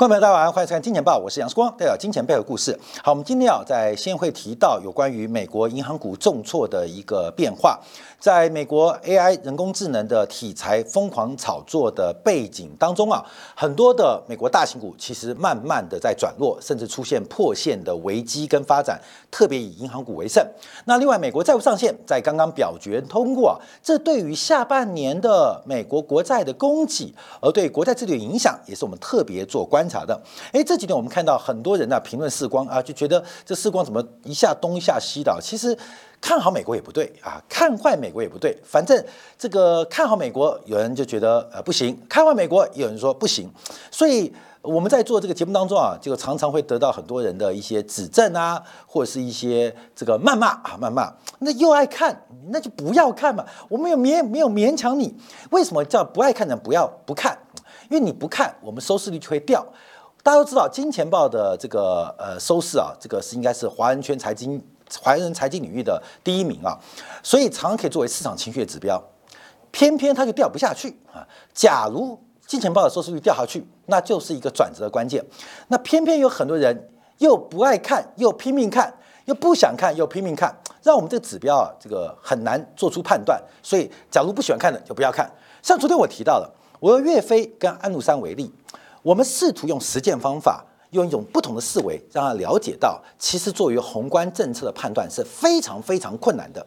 观众朋友，大家好，欢迎收看《金钱报》，我是杨世光，带表金钱背后故事。好，我们今天啊，在先会提到有关于美国银行股重挫的一个变化。在美国 AI 人工智能的题材疯狂炒作的背景当中啊，很多的美国大型股其实慢慢的在转弱，甚至出现破线的危机跟发展，特别以银行股为甚。那另外，美国债务上限在刚刚表决通过啊，这对于下半年的美国国债的供给，而对国债利率影响，也是我们特别做观察的。哎，这几天我们看到很多人呢评论世光啊，就觉得这世光怎么一下东一下西的，其实。看好美国也不对啊，看坏美国也不对。反正这个看好美国，有人就觉得呃不行；看坏美国，有人说不行。所以我们在做这个节目当中啊，就常常会得到很多人的一些指正啊，或者是一些这个谩骂啊，谩骂。那又爱看，那就不要看嘛。我没有勉没有勉强你。为什么叫不爱看的不要不看？因为你不看，我们收视率就会掉。大家都知道，金钱豹的这个呃收视啊，这个是应该是华人圈财经。华人财经领域的第一名啊，所以常常可以作为市场情绪的指标，偏偏它就掉不下去啊。假如金钱豹的收视率掉下去，那就是一个转折的关键。那偏偏有很多人又不爱看，又拼命看，又不想看，又拼命看，让我们这个指标啊，这个很难做出判断。所以，假如不喜欢看的就不要看。像昨天我提到了，我用岳飞跟安禄山为例，我们试图用实践方法。用一种不同的思维，让他了解到，其实作为宏观政策的判断是非常非常困难的。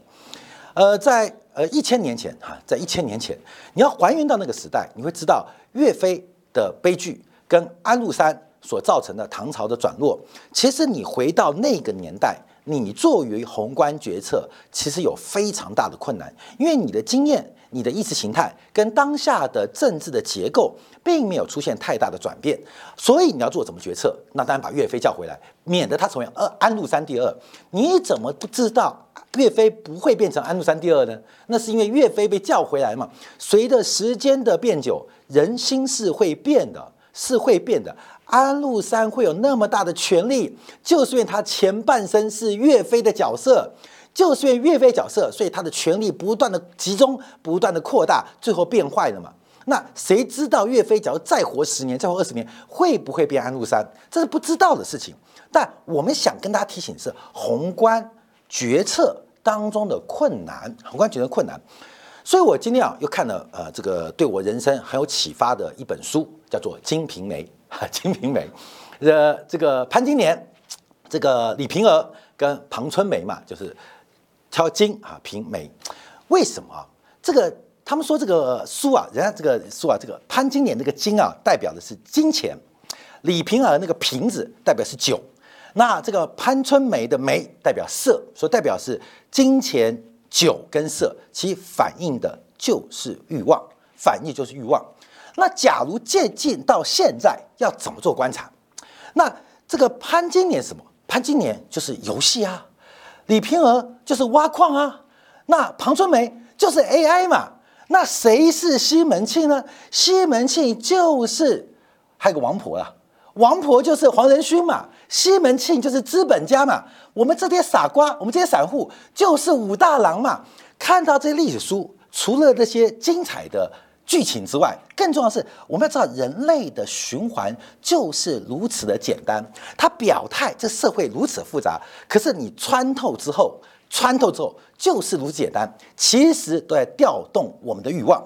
呃，在呃一千年前哈，在一千年前，你要还原到那个时代，你会知道岳飞的悲剧跟安禄山所造成的唐朝的转弱。其实你回到那个年代，你作为宏观决策，其实有非常大的困难，因为你的经验。你的意识形态跟当下的政治的结构并没有出现太大的转变，所以你要做怎么决策？那当然把岳飞叫回来，免得他成为二安禄山第二。你怎么不知道岳飞不会变成安禄山第二呢？那是因为岳飞被叫回来嘛。随着时间的变久，人心是会变的，是会变的。安禄山会有那么大的权力，就是因为他前半生是岳飞的角色。就是因为岳飞角色，所以他的权力不断的集中，不断的扩大，最后变坏了嘛？那谁知道岳飞假如再活十年，再活二十年，会不会变安禄山？这是不知道的事情。但我们想跟大家提醒是宏观决策当中的困难，宏观决策困难。所以我今天啊又看了呃这个对我人生很有启发的一本书，叫做《金瓶梅》，《金瓶梅》呃这个潘金莲，这个李瓶儿跟庞春梅嘛，就是。挑金啊，平梅，为什么？这个他们说这个书啊，人家这个书啊，这个潘金莲这个金啊，代表的是金钱；李瓶儿那个瓶子代表是酒。那这个潘春梅的梅代表色，所以代表是金钱、酒跟色，其反映的就是欲望，反映就是欲望。那假如渐进到现在，要怎么做观察？那这个潘金莲什么？潘金莲就是游戏啊。李瓶儿就是挖矿啊，那庞春梅就是 AI 嘛，那谁是西门庆呢？西门庆就是还有个王婆啊，王婆就是黄仁勋嘛，西门庆就是资本家嘛，我们这些傻瓜，我们这些散户就是武大郎嘛。看到这历史书，除了这些精彩的。剧情之外，更重要的是，我们要知道人类的循环就是如此的简单。他表态，这社会如此复杂，可是你穿透之后，穿透之后就是如此简单。其实都在调动我们的欲望。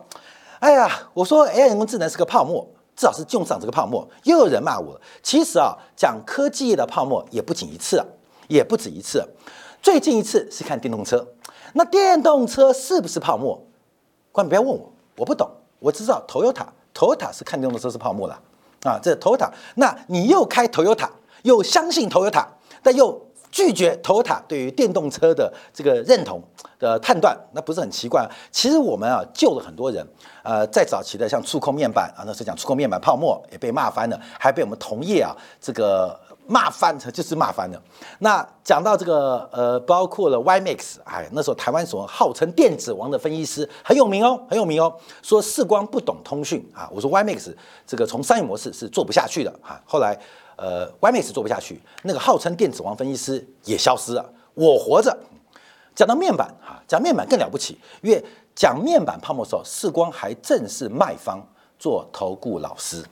哎呀，我说 AI 人工智能是个泡沫，至少是用上这个泡沫。又有人骂我。其实啊，讲科技的泡沫也不仅一次，也不止一次。最近一次是看电动车。那电动车是不是泡沫？观众不要问我，我不懂。我知道，Toyota，Toyota 是看电动车是泡沫了，啊，这 Toyota，那你又开 Toyota，又相信 Toyota，但又拒绝 Toyota 对于电动车的这个认同的判断，那不是很奇怪？其实我们啊救了很多人，呃，在早期的像触控面板啊，那时候讲触控面板泡沫也被骂翻了，还被我们同业啊这个。骂翻了，就是骂翻了。那讲到这个，呃，包括了 YMax，哎，那时候台湾所号称电子王的分析师很有名哦，很有名哦。说世光不懂通讯啊，我说 YMax 这个从商业模式是做不下去的啊。后来，呃，YMax 做不下去，那个号称电子王分析师也消失了。我活着，讲到面板啊，讲面板更了不起，因为讲面板泡沫的时候，世光还正是卖方做投顾老师。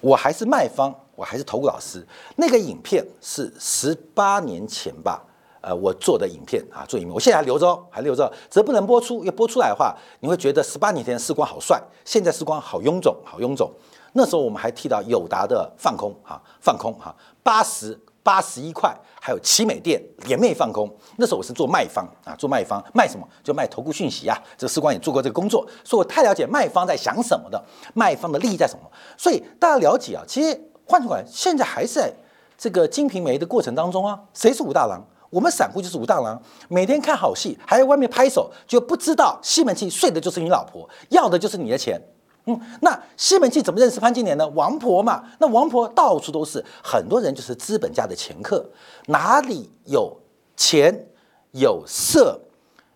我还是卖方，我还是投顾老师。那个影片是十八年前吧，呃，我做的影片啊，做影片，我现在还留着，还留着，只不能播出。要播出来的话，你会觉得十八年前的时光好帅，现在时光好臃肿，好臃肿。那时候我们还提到友达的放空啊，放空哈，八十八十一块，还有奇美店联袂放空。那时候我是做卖方啊，做卖方卖什么？就卖投顾讯息啊。这个时光也做过这个工作，所以我太了解卖方在想什么的，卖方的利益在什么。所以大家了解啊，其实换句话，现在还是在这个金瓶梅的过程当中啊。谁是武大郎？我们散户就是武大郎，每天看好戏，还在外面拍手，就不知道西门庆睡的就是你老婆，要的就是你的钱。嗯，那西门庆怎么认识潘金莲呢？王婆嘛，那王婆到处都是，很多人就是资本家的前客，哪里有钱、有色、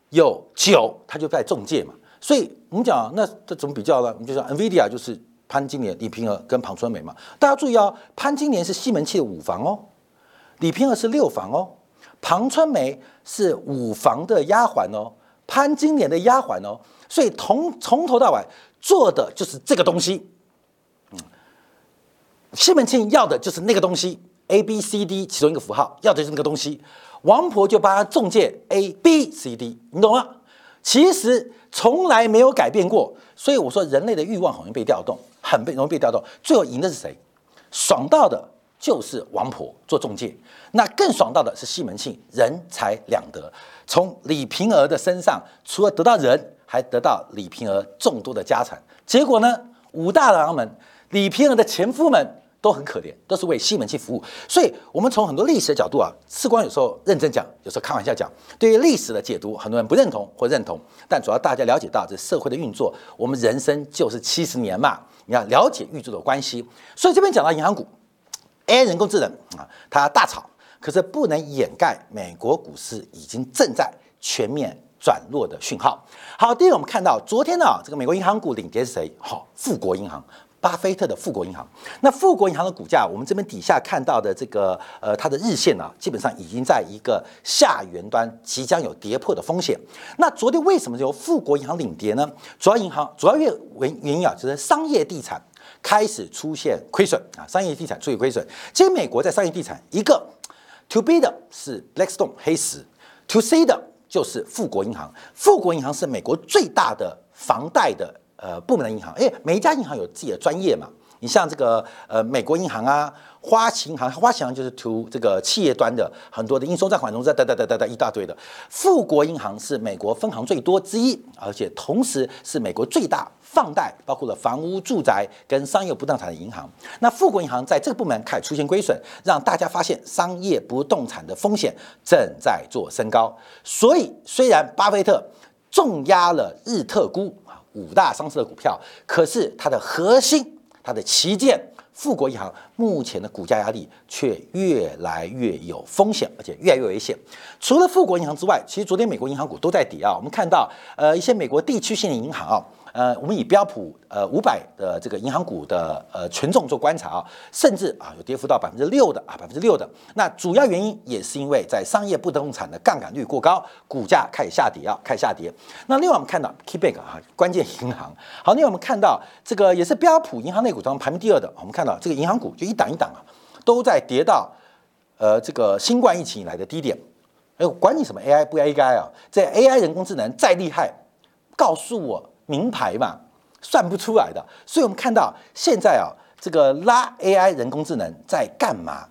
有酒，他就在中介嘛。所以我们讲，那这怎么比较呢？我们就说 NVIDIA 就是潘金莲、李瓶儿跟庞春梅嘛。大家注意哦，潘金莲是西门庆的五房哦，李瓶儿是六房哦，庞春梅是五房的丫鬟哦，潘金莲的丫鬟哦。所以从从头到尾。做的就是这个东西，嗯，西门庆要的就是那个东西，A B C D 其中一个符号，要的就是那个东西。王婆就帮他中介 A B C D，你懂吗？其实从来没有改变过。所以我说，人类的欲望很容易被调动，很被容易被调动。最后赢的是谁？爽到的就是王婆做中介，那更爽到的是西门庆，人财两得。从李瓶儿的身上，除了得到人。还得到李瓶儿众多的家产，结果呢，武大郎们、李瓶儿的前夫们都很可怜，都是为西门庆服务。所以，我们从很多历史的角度啊，次光有时候认真讲，有时候开玩笑讲，对于历史的解读，很多人不认同或认同，但主要大家了解到这社会的运作，我们人生就是七十年嘛，你要了解宇宙的关系。所以这边讲到银行股，AI 人工智能啊，它大炒，可是不能掩盖美国股市已经正在全面。转弱的讯号。好，第一个我们看到昨天呢，这个美国银行股领跌是谁？好，富国银行，巴菲特的富国银行。那富国银行的股价，我们这边底下看到的这个呃，它的日线呢，基本上已经在一个下缘端，即将有跌破的风险。那昨天为什么由富国银行领跌呢？主要银行主要原原原因啊，就是商业地产开始出现亏损啊，商业地产出现亏损。其实美国在商业地产，一个 to B 的是 Blackstone 黑石，to C 的。就是富国银行，富国银行是美国最大的房贷的呃部门的银行，哎，每一家银行有自己的专业嘛。你像这个呃美国银行啊，花旗银行，花旗银行就是图这个企业端的很多的应收账款融资，等等等等等一大堆的。富国银行是美国分行最多之一，而且同时是美国最大。放贷包括了房屋、住宅跟商业不动产的银行，那富国银行在这个部门开始出现亏损，让大家发现商业不动产的风险正在做升高。所以，虽然巴菲特重压了日特估五大上市的股票，可是它的核心、它的旗舰富国银行目前的股价压力却越来越有风险，而且越来越危险。除了富国银行之外，其实昨天美国银行股都在跌啊。我们看到，呃，一些美国地区性的银行啊。呃，我们以标普呃五百的这个银行股的呃权重做观察啊，甚至啊有跌幅到百分之六的啊百分之六的。那主要原因也是因为在商业不动产的杠杆率过高，股价开始下跌啊，开始下跌。那另外我们看到 KeyBank 啊，关键银行。好，另外我们看到这个也是标普银行类股中排名第二的，我们看到这个银行股就一档一档啊，都在跌到呃这个新冠疫情以来的低点。哎，管你什么 AI 不 AI 啊，这 AI 人工智能再厉害，告诉我。名牌嘛，算不出来的。所以我们看到现在啊，这个拉 AI 人工智能在干嘛？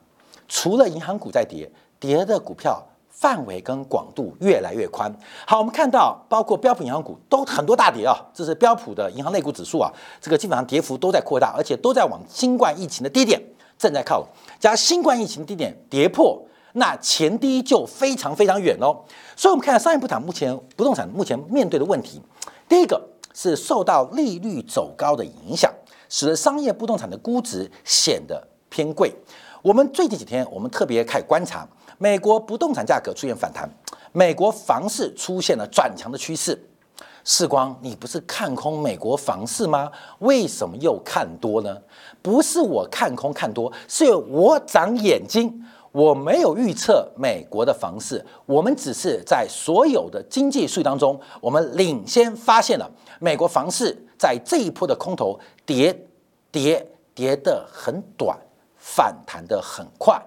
除了银行股在跌，跌的股票范围跟广度越来越宽。好，我们看到包括标普银行股都很多大跌啊，这是标普的银行类股指数啊，这个基本上跌幅都在扩大，而且都在往新冠疫情的低点正在靠。加新冠疫情低点跌破，那前低就非常非常远喽。所以我们看商业不产目前不动产目前面对的问题，第一个。是受到利率走高的影响，使得商业不动产的估值显得偏贵。我们最近几天，我们特别开始观察美国不动产价格出现反弹，美国房市出现了转强的趋势。世光，你不是看空美国房市吗？为什么又看多呢？不是我看空看多，是我长眼睛。我没有预测美国的房市，我们只是在所有的经济数据当中，我们领先发现了美国房市在这一波的空头跌跌跌跌得很短，反弹得很快。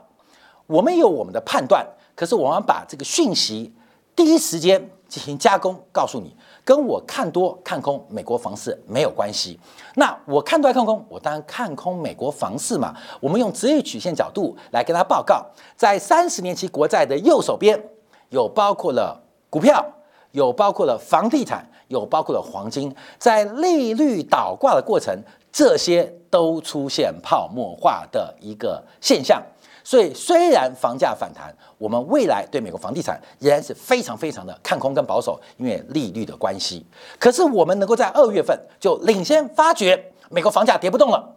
我们有我们的判断，可是我们把这个讯息第一时间进行加工，告诉你，跟我看多看空美国房市没有关系。那我看多看空，我当然看空美国房市嘛。我们用职业曲线角度来跟他报告，在三十年期国债的右手边，有包括了股票，有包括了房地产，有包括了黄金，在利率倒挂的过程，这些都出现泡沫化的一个现象。所以，虽然房价反弹，我们未来对美国房地产仍然是非常非常的看空跟保守，因为利率的关系。可是，我们能够在二月份就领先发觉美国房价跌不动了，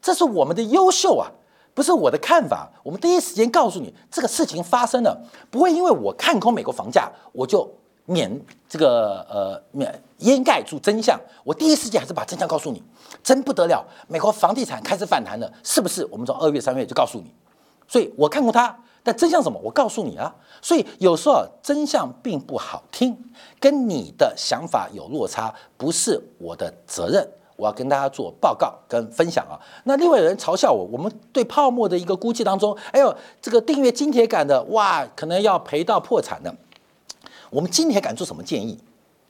这是我们的优秀啊，不是我的看法。我们第一时间告诉你这个事情发生了，不会因为我看空美国房价，我就免这个呃免掩盖住真相。我第一时间还是把真相告诉你，真不得了，美国房地产开始反弹了，是不是？我们从二月、三月就告诉你。所以我看过它，但真相什么？我告诉你啊。所以有时候真相并不好听，跟你的想法有落差，不是我的责任。我要跟大家做报告跟分享啊。那另外有人嘲笑我，我们对泡沫的一个估计当中，哎呦，这个订阅金铁杆的哇，可能要赔到破产的。我们金铁杆做什么建议？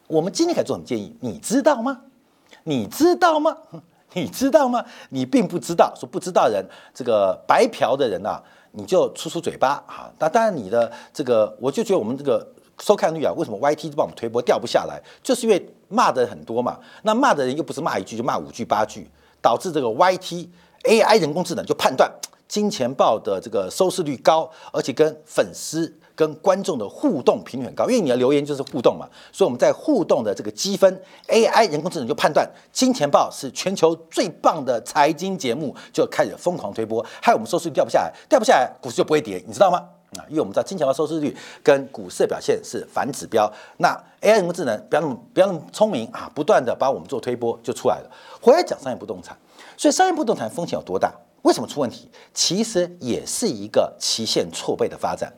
我们今天敢做什么建议？你知道吗？你知道吗？你知道吗？你并不知道，说不知道人，这个白嫖的人呐，你就出出嘴巴啊。那当然，你的这个，我就觉得我们这个收看率啊，为什么 YT 就帮我们推播掉不下来，就是因为骂的人很多嘛。那骂的人又不是骂一句，就骂五句八句，导致这个 YT AI 人工智能就判断金钱豹的这个收视率高，而且跟粉丝。跟观众的互动频率很高，因为你的留言就是互动嘛，所以我们在互动的这个积分，AI 人工智能就判断《金钱豹》是全球最棒的财经节目，就开始疯狂推播，害我们收视率掉不下来，掉不下来，股市就不会跌，你知道吗？啊，因为我们知道《金钱豹》收视率跟股市的表现是反指标，那 AI 人工智能不要那么不要那么聪明啊，不断的把我们做推播就出来了。回来讲商业不动产，所以商业不动产风险有多大？为什么出问题？其实也是一个期限错倍的发展。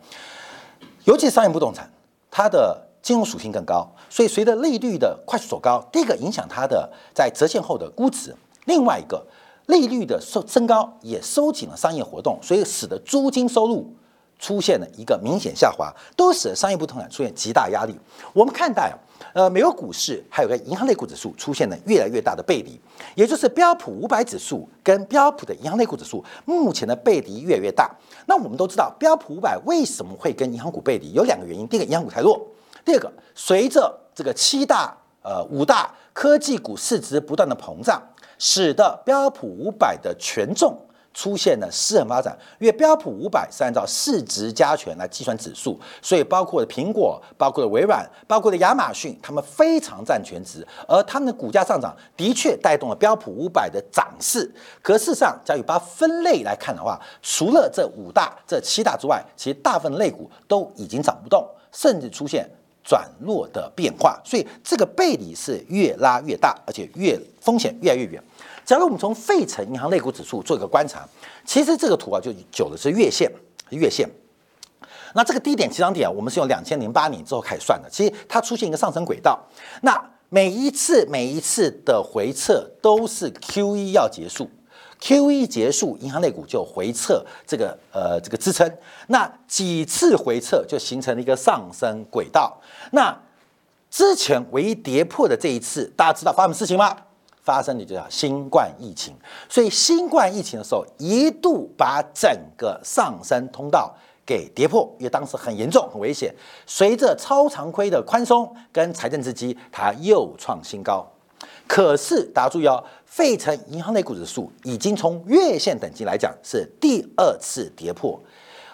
尤其是商业不动产，它的金融属性更高，所以随着利率的快速走高，第一个影响它的在折现后的估值，另外一个利率的收升高也收紧了商业活动，所以使得租金收入出现了一个明显下滑，都使得商业不动产出现极大压力。我们看待。呃，美国股市还有个银行类股指数出现了越来越大的背离，也就是标普五百指数跟标普的银行类股指数目前的背离越来越大。那我们都知道，标普五百为什么会跟银行股背离？有两个原因：第一个，银行股太弱；第二个，随着这个七大呃五大科技股市值不断的膨胀，使得标普五百的权重。出现了失衡发展，因为标普五百是按照市值加权来计算指数，所以包括了苹果、包括了微软、包括了亚马逊，他们非常占全值，而他们的股价上涨的确带动了标普五百的涨势。可事实上，假如把分类来看的话，除了这五大、这七大之外，其实大部分类股都已经涨不动，甚至出现转弱的变化，所以这个背离是越拉越大，而且越风险越来越远。假如我们从费城银行类股指数做一个观察，其实这个图啊就久的是月线，月线。那这个低点起涨点啊，我们是用两千零八年之后开始算的。其实它出现一个上升轨道，那每一次每一次的回撤都是 Q E 要结束，Q E 结束，银行类股就回撤这个呃这个支撑。那几次回撤就形成了一个上升轨道。那之前唯一跌破的这一次，大家知道发生什么事情吗？发生的就叫新冠疫情，所以新冠疫情的时候一度把整个上升通道给跌破，因为当时很严重、很危险。随着超常规的宽松跟财政刺激，它又创新高。可是大家注意哦，费城银行类股指数已经从月线等级来讲是第二次跌破。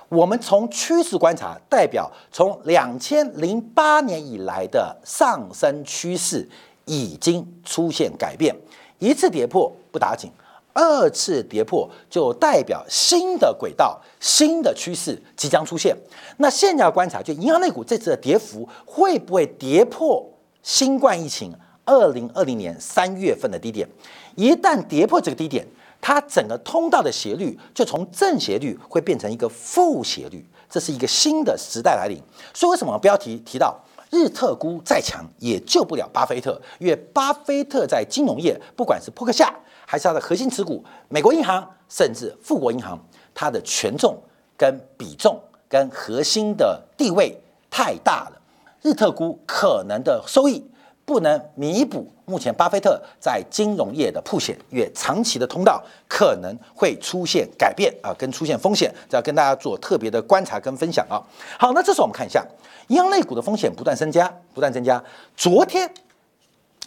我们从趋势观察，代表从两千零八年以来的上升趋势。已经出现改变，一次跌破不打紧，二次跌破就代表新的轨道、新的趋势即将出现。那现在要观察，就银行类股这次的跌幅会不会跌破新冠疫情二零二零年三月份的低点？一旦跌破这个低点，它整个通道的斜率就从正斜率会变成一个负斜率，这是一个新的时代来临。所以为什么标题提到？日特估再强也救不了巴菲特，因为巴菲特在金融业，不管是扑克下还是他的核心持股，美国银行甚至富国银行，它的权重跟比重跟核心的地位太大了，日特估可能的收益不能弥补目前巴菲特在金融业的铺险，越长期的通道可能会出现改变啊，跟出现风险，这要跟大家做特别的观察跟分享啊。好，那这时候我们看一下。银行类股的风险不断增加，不断增加。昨天，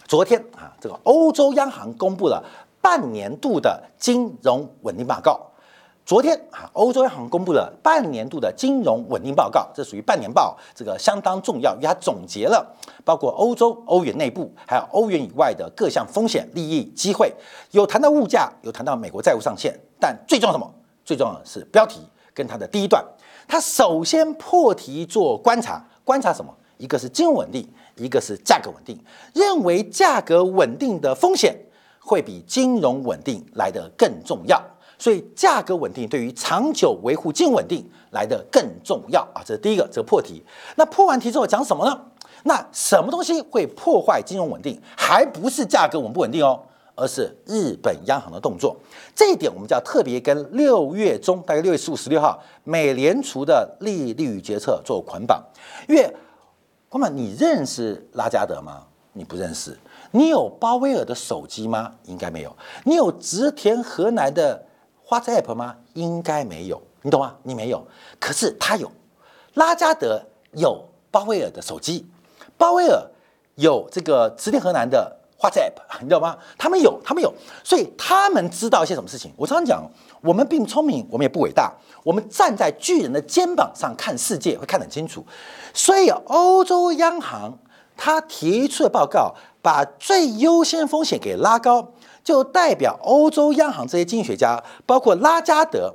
昨天啊，这个欧洲央行公布了半年度的金融稳定报告。昨天啊，欧洲央行公布了半年度的金融稳定报告，这属于半年报，这个相当重要，因为它总结了包括欧洲、欧元内部还有欧元以外的各项风险、利益、机会。有谈到物价，有谈到美国债务上限，但最重要什么？最重要的是标题跟它的第一段。它首先破题做观察。观察什么？一个是金融稳定，一个是价格稳定。认为价格稳定的风险会比金融稳定来得更重要，所以价格稳定对于长久维护金稳定来得更重要啊！这是第一个，这个破题。那破完题之后讲什么呢？那什么东西会破坏金融稳定？还不是价格稳不稳定哦，而是日本央行的动作。这一点我们就要特别跟六月中，大概六月十五、十六号，美联储的利率决策做捆绑。因为，哥们，你认识拉加德吗？你不认识。你有鲍威尔的手机吗？应该没有。你有植田河南的 WhatsApp 吗？应该没有。你懂吗？你没有。可是他有，拉加德有鲍威尔的手机，鲍威尔有这个植田河南的。WhatsApp，你知道吗？他们有，他们有，所以他们知道一些什么事情。我常常讲，我们并不聪明，我们也不伟大，我们站在巨人的肩膀上看世界，会看得很清楚。所以，欧洲央行他提出的报告，把最优先风险给拉高，就代表欧洲央行这些经济学家，包括拉加德，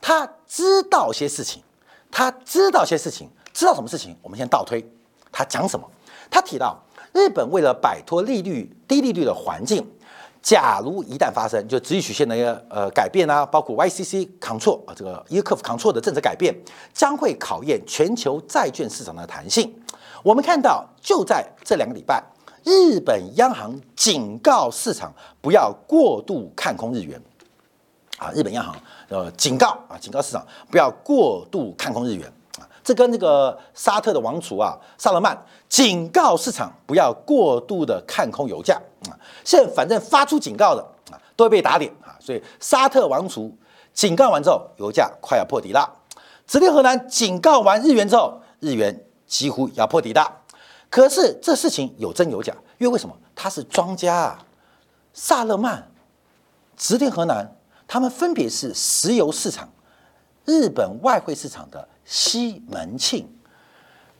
他知道些事情，他知道些事情，知道什么事情？我们先倒推，他讲什么？他提到。日本为了摆脱利率低利率的环境，假如一旦发生就直率曲线的一个呃改变啊，包括 YCC control 啊这个 ECOF control 的政策改变，将会考验全球债券市场的弹性。我们看到就在这两个礼拜，日本央行警告市场不要过度看空日元啊，日本央行呃警告啊警告市场不要过度看空日元啊。这跟那个沙特的王储啊，萨勒曼警告市场不要过度的看空油价啊。现在反正发出警告的啊，都会被打脸啊。所以沙特王储警告完之后，油价快要破底了。直隶荷兰警告完日元之后，日元几乎要破底了。可是这事情有真有假，因为为什么？他是庄家啊，萨勒曼、直隶河南，他们分别是石油市场、日本外汇市场的。西门庆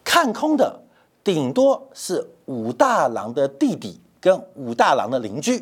看空的顶多是武大郎的弟弟跟武大郎的邻居，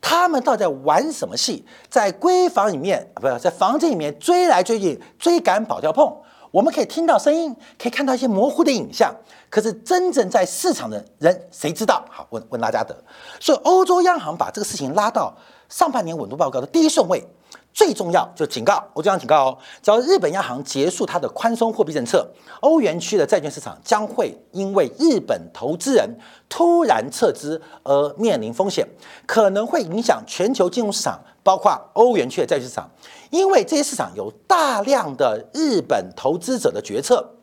他们到底在玩什么戏？在闺房里面不是在房间里面追来追去，追赶跑跳碰。我们可以听到声音，可以看到一些模糊的影像，可是真正在市场的人谁知道？好，问问拉加德。所以欧洲央行把这个事情拉到上半年稳度报告的第一顺位。最重要就警告，我这样警告哦，只要日本央行结束它的宽松货币政策，欧元区的债券市场将会因为日本投资人突然撤资而面临风险，可能会影响全球金融市场，包括欧元区的债券市场，因为这些市场有大量的日本投资者的决策。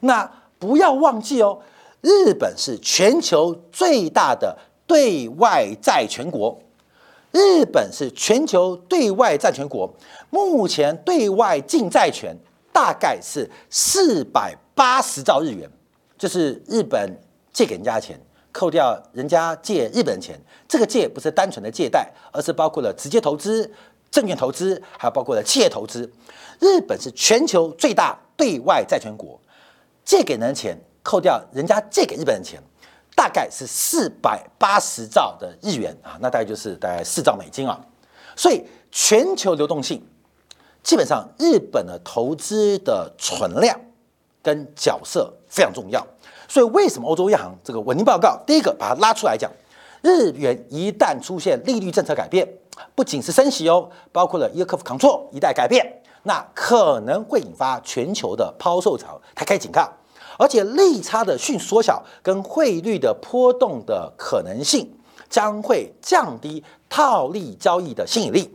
那不要忘记哦，日本是全球最大的对外债权国。日本是全球对外债权国，目前对外净债权大概是四百八十兆日元，就是日本借给人家钱，扣掉人家借日本钱，这个借不是单纯的借贷，而是包括了直接投资、证券投资，还有包括了企业投资。日本是全球最大对外债权国，借给人的钱，扣掉人家借给日本的钱。大概是四百八十兆的日元啊，那大概就是大概四兆美金啊。所以全球流动性基本上，日本的投资的存量跟角色非常重要。所以为什么欧洲央行这个稳定报告，第一个把它拉出来讲，日元一旦出现利率政策改变，不仅是升息哦，包括了伊克夫抗挫一旦改变，那可能会引发全球的抛售潮，它开始警告。而且利差的迅缩小跟汇率的波动的可能性将会降低套利交易的吸引力。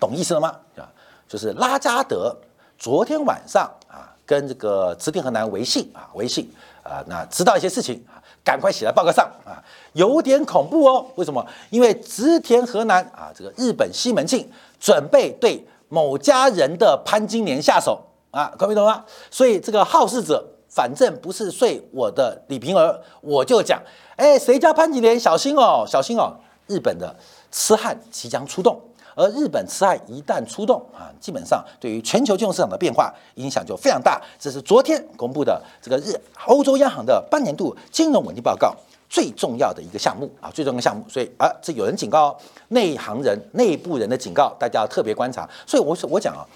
懂意思了吗？啊，就是拉加德昨天晚上啊，跟这个植田河南微信啊，微信啊，那知道一些事情啊，赶快写在报告上啊，有点恐怖哦。为什么？因为植田河南啊，这个日本西门庆准备对某家人的潘金莲下手啊，搞不懂啊？所以这个好事者，反正不是睡我的李瓶儿，我就讲，哎，谁家潘金莲，小心哦，小心哦，日本的痴汉即将出动。而日本痴汉一旦出动啊，基本上对于全球金融市场的变化影响就非常大。这是昨天公布的这个日欧洲央行的半年度金融稳定报告最重要的一个项目啊，最重要的项目。所以啊，这有人警告内行人、内部人的警告，大家要特别观察。所以我说我讲啊，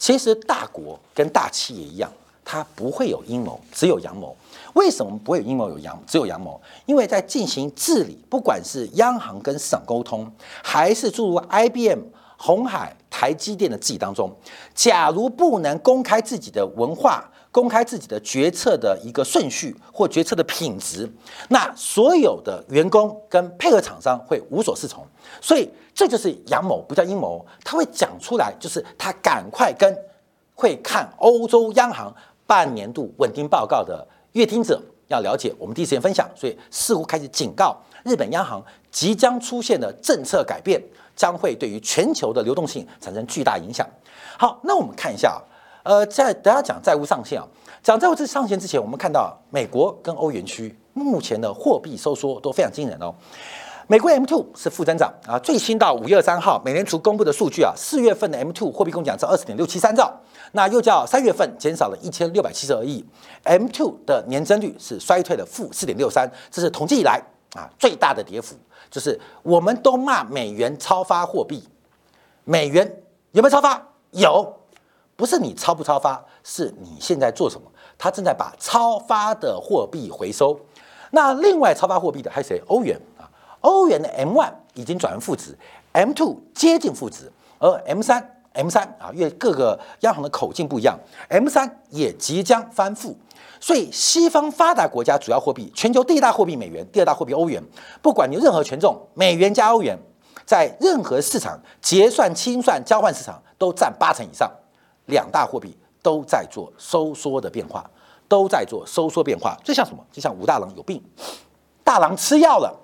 其实大国跟大企业一样，它不会有阴谋，只有阳谋。为什么不会有阴谋有阳，只有阳谋？因为在进行治理，不管是央行跟市场沟通，还是诸如 IBM、红海、台积电的治理当中，假如不能公开自己的文化，公开自己的决策的一个顺序或决策的品质，那所有的员工跟配合厂商会无所适从。所以这就是阳谋，不叫阴谋。他会讲出来，就是他赶快跟会看欧洲央行半年度稳定报告的。阅听者要了解我们第一时间分享，所以似乎开始警告日本央行即将出现的政策改变将会对于全球的流动性产生巨大影响。好，那我们看一下，呃，在等下讲债务上限啊，讲债务这上限之前，我们看到美国跟欧元区目前的货币收缩都非常惊人哦。美国 M two 是负增长啊，最新到五月二三号美联储公布的数据啊，四月份的 M two 货币共享是二十点六七三兆。那又叫三月份减少了一千六百七十二亿，M two 的年增率是衰退的负四点六三，这是统计以来啊最大的跌幅。就是我们都骂美元超发货币，美元有没有超发？有，不是你超不超发，是你现在做什么？它正在把超发的货币回收。那另外超发货币的还有谁？欧元啊，欧元的 M1 已经转为负值，M2 接近负值，而 M3。M 三啊，因为各个央行的口径不一样，M 三也即将翻负，所以西方发达国家主要货币，全球第一大货币美元，第二大货币欧元，不管你任何权重，美元加欧元，在任何市场结算、清算、交换市场都占八成以上，两大货币都在做收缩的变化，都在做收缩变化，就像什么？就像武大郎有病，大郎吃药了，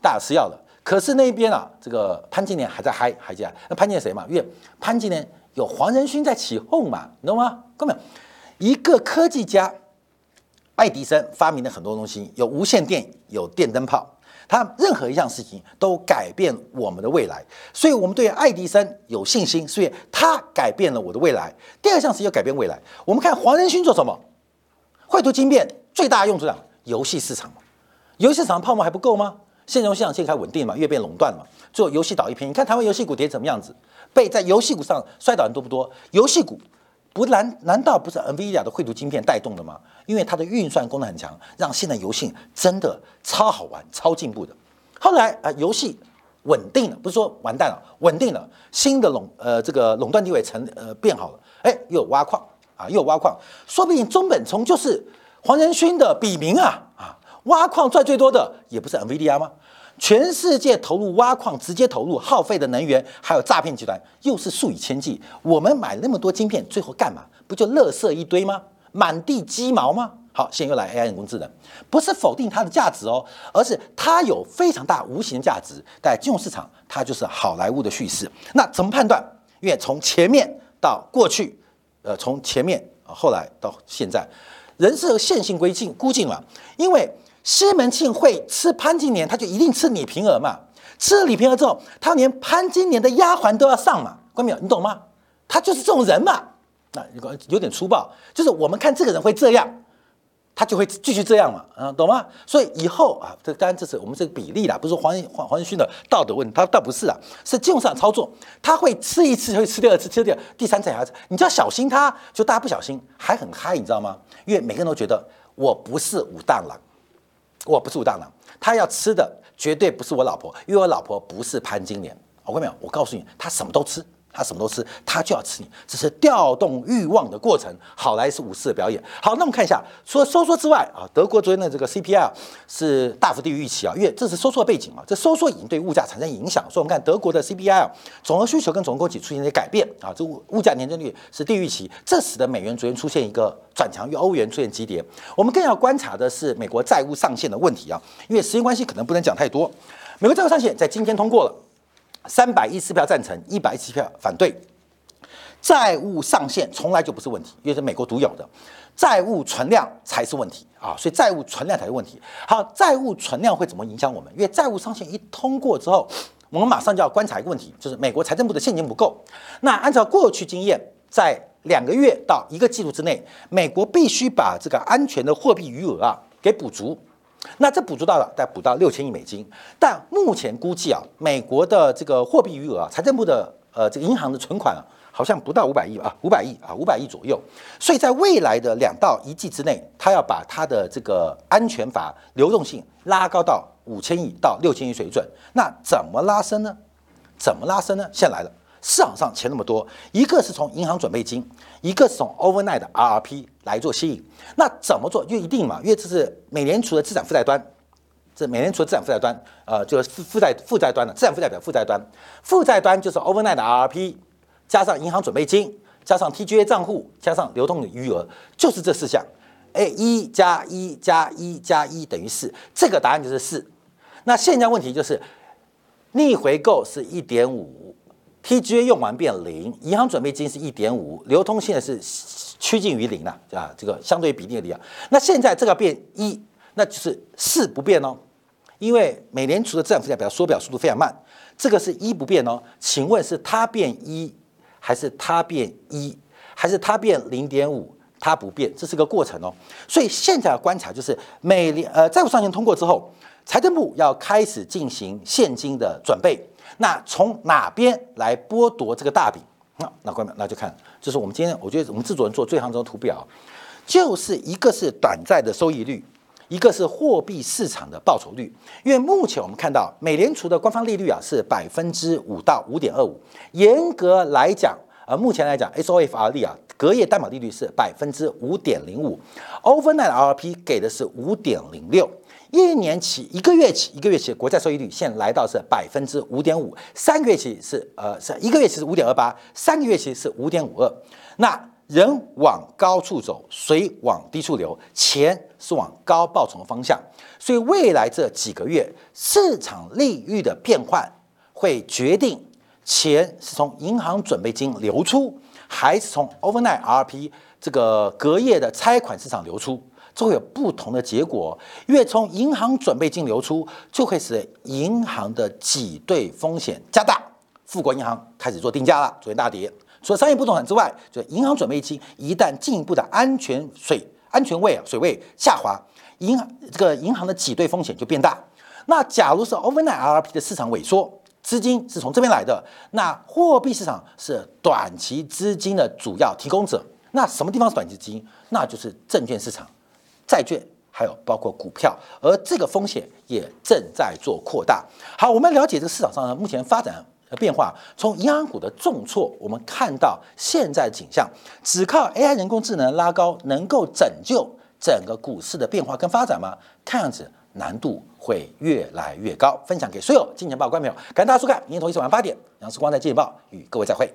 大吃药了。可是那边啊，这个潘金莲还在嗨，还在。那潘金莲谁嘛？因为潘金莲有黄仁勋在起哄嘛，你懂吗？各位，一个科技家，爱迪生发明了很多东西，有无线电，有电灯泡，他任何一项事情都改变我们的未来。所以我们对爱迪生有信心，所以他改变了我的未来。第二项事情要改变未来，我们看黄仁勋做什么？绘图晶片最大用处讲游戏市场嘛，游戏市场泡沫还不够吗？现在市场现在稳定嘛，越变垄断嘛，做游戏倒一片。你看台湾游戏股跌怎么样子？被在游戏股上摔倒人多不多？游戏股不难难道不是 NVIDIA 的绘图晶片带动的吗？因为它的运算功能很强，让现在游戏真的超好玩、超进步的。后来啊，游戏稳定了，不是说完蛋了，稳定了，新的垄呃这个垄断地位成呃变好了，哎，又挖矿啊，又挖矿，说不定中本聪就是黄仁勋的笔名啊啊。挖矿赚最多的也不是 NVIDIA 吗？全世界投入挖矿直接投入耗费的能源，还有诈骗集团又是数以千计。我们买那么多晶片，最后干嘛？不就垃圾一堆吗？满地鸡毛吗？好，现在又来 AI 人工智能，不是否定它的价值哦，而是它有非常大无形价值，在金融市场它就是好莱坞的叙事。那怎么判断？因为从前面到过去，呃，从前面后来到现在，人是线性归进估计嘛，因为。西门庆会吃潘金莲，他就一定吃李瓶儿嘛？吃了李瓶儿之后，他连潘金莲的丫鬟都要上嘛？关没有？你懂吗？他就是这种人嘛？那有点粗暴，就是我们看这个人会这样，他就会继续这样嘛？啊，懂吗？所以以后啊，这当然这是我们这个比例啦，不是说黄黄黄仁勋的道德问题，他倒不是啊，是金融市场操作，他会吃一次，会吃第二次，吃第二第三次还是你就要小心他，就大家不小心还很嗨，你知道吗？因为每个人都觉得我不是武大郎。我不是武大郎，他要吃的绝对不是我老婆，因为我老婆不是潘金莲。我跟你讲，我告诉你，他什么都吃，他什么都吃，他就要吃你，这是调动欲望的过程。好莱坞武士的表演。好，那我们看一下，除了收缩之外啊，德国昨天的这个 CPI 是大幅低于预期啊，因为这是收缩的背景啊，这收缩已经对物价产生影响。所以我们看德国的 CPI 总额需求跟总供给出现一些改变啊，这物物价年增率是低于预期，这使得美元昨天出现一个转强，与欧元出现急跌。我们更要观察的是美国债务上限的问题啊，因为时间关系可能不能讲太多。美国债务上限在今天通过了，三百一十票赞成，一百一十票反对。债务上限从来就不是问题，因为是美国独有的，债务存量才是问题啊，所以债务存量才是问题。好，债务存量会怎么影响我们？因为债务上限一通过之后，我们马上就要观察一个问题，就是美国财政部的现金不够。那按照过去经验，在两个月到一个季度之内，美国必须把这个安全的货币余额啊给补足。那这补助到了，再补到六千亿美金。但目前估计啊，美国的这个货币余额啊，财政部的呃这个银行的存款啊。好像不到五百亿啊，五百亿啊，五百亿左右。所以在未来的两到一季之内，他要把他的这个安全法流动性拉高到五千亿到六千亿水准。那怎么拉升呢？怎么拉升呢？现在来了，市场上钱那么多，一个是从银行准备金，一个是从 overnight 的 RRP 来做吸引。那怎么做？就一定嘛，因为这是美联储的资产负债端，这美联储的资产负债端，呃，就是负负债负债端的资产负债表负债端，负债端就是 overnight 的 RRP。加上银行准备金，加上 TGA 账户，加上流动的余额，就是这四项。哎，一加一加一加一等于四，这个答案就是四。那现在问题就是逆回购是一点五，TGA 用完变零，银行准备金是一点五，流通现在是趋近于零了，啊，这个相对比例的力量。那现在这个变一，那就是四不变哦，因为美联储的资产负债表缩表速度非常慢，这个是一不变哦。请问是它变一？还是它变一，还是它变零点五，它不变，这是个过程哦。所以现在的观察就是，美联呃债务上限通过之后，财政部要开始进行现金的准备。那从哪边来剥夺这个大饼？那那关那就看，就是我们今天我觉得我们制作人做最行中的图表，就是一个是短债的收益率，一个是货币市场的报酬率。因为目前我们看到美联储的官方利率啊是百分之五到五点二五。严格来讲，呃，目前来讲，SOFR 啊，隔夜担保利率是百分之五点零五，Overnight rp 给的是五点零六，一年期、一个月期、一个月期国债收益率现在来到是百分之五点五，三个月期是呃是一个月期是五点二八，三个月期是五点五二。那人往高处走，水往低处流，钱是往高报酬的方向，所以未来这几个月市场利率的变换会决定。钱是从银行准备金流出，还是从 overnight RP 这个隔夜的拆款市场流出，就会有不同的结果。因为从银行准备金流出，就会使银行的挤兑风险加大。富国银行开始做定价了，昨天大跌。除了商业不动产之外，就银行准备金一旦进一步的安全水安全位啊水位下滑，银行这个银行的挤兑风险就变大。那假如是 overnight RP 的市场萎缩。资金是从这边来的，那货币市场是短期资金的主要提供者。那什么地方是短期资金？那就是证券市场、债券，还有包括股票。而这个风险也正在做扩大。好，我们了解这个市场上呢目前发展的变化。从银行股的重挫，我们看到现在景象，只靠 AI 人工智能拉高，能够拯救整个股市的变化跟发展吗？看样子。难度会越来越高。分享给所有金钱报观众朋友，感谢大家收看。明天同一时间晚八点，杨世光在金钱报与各位再会。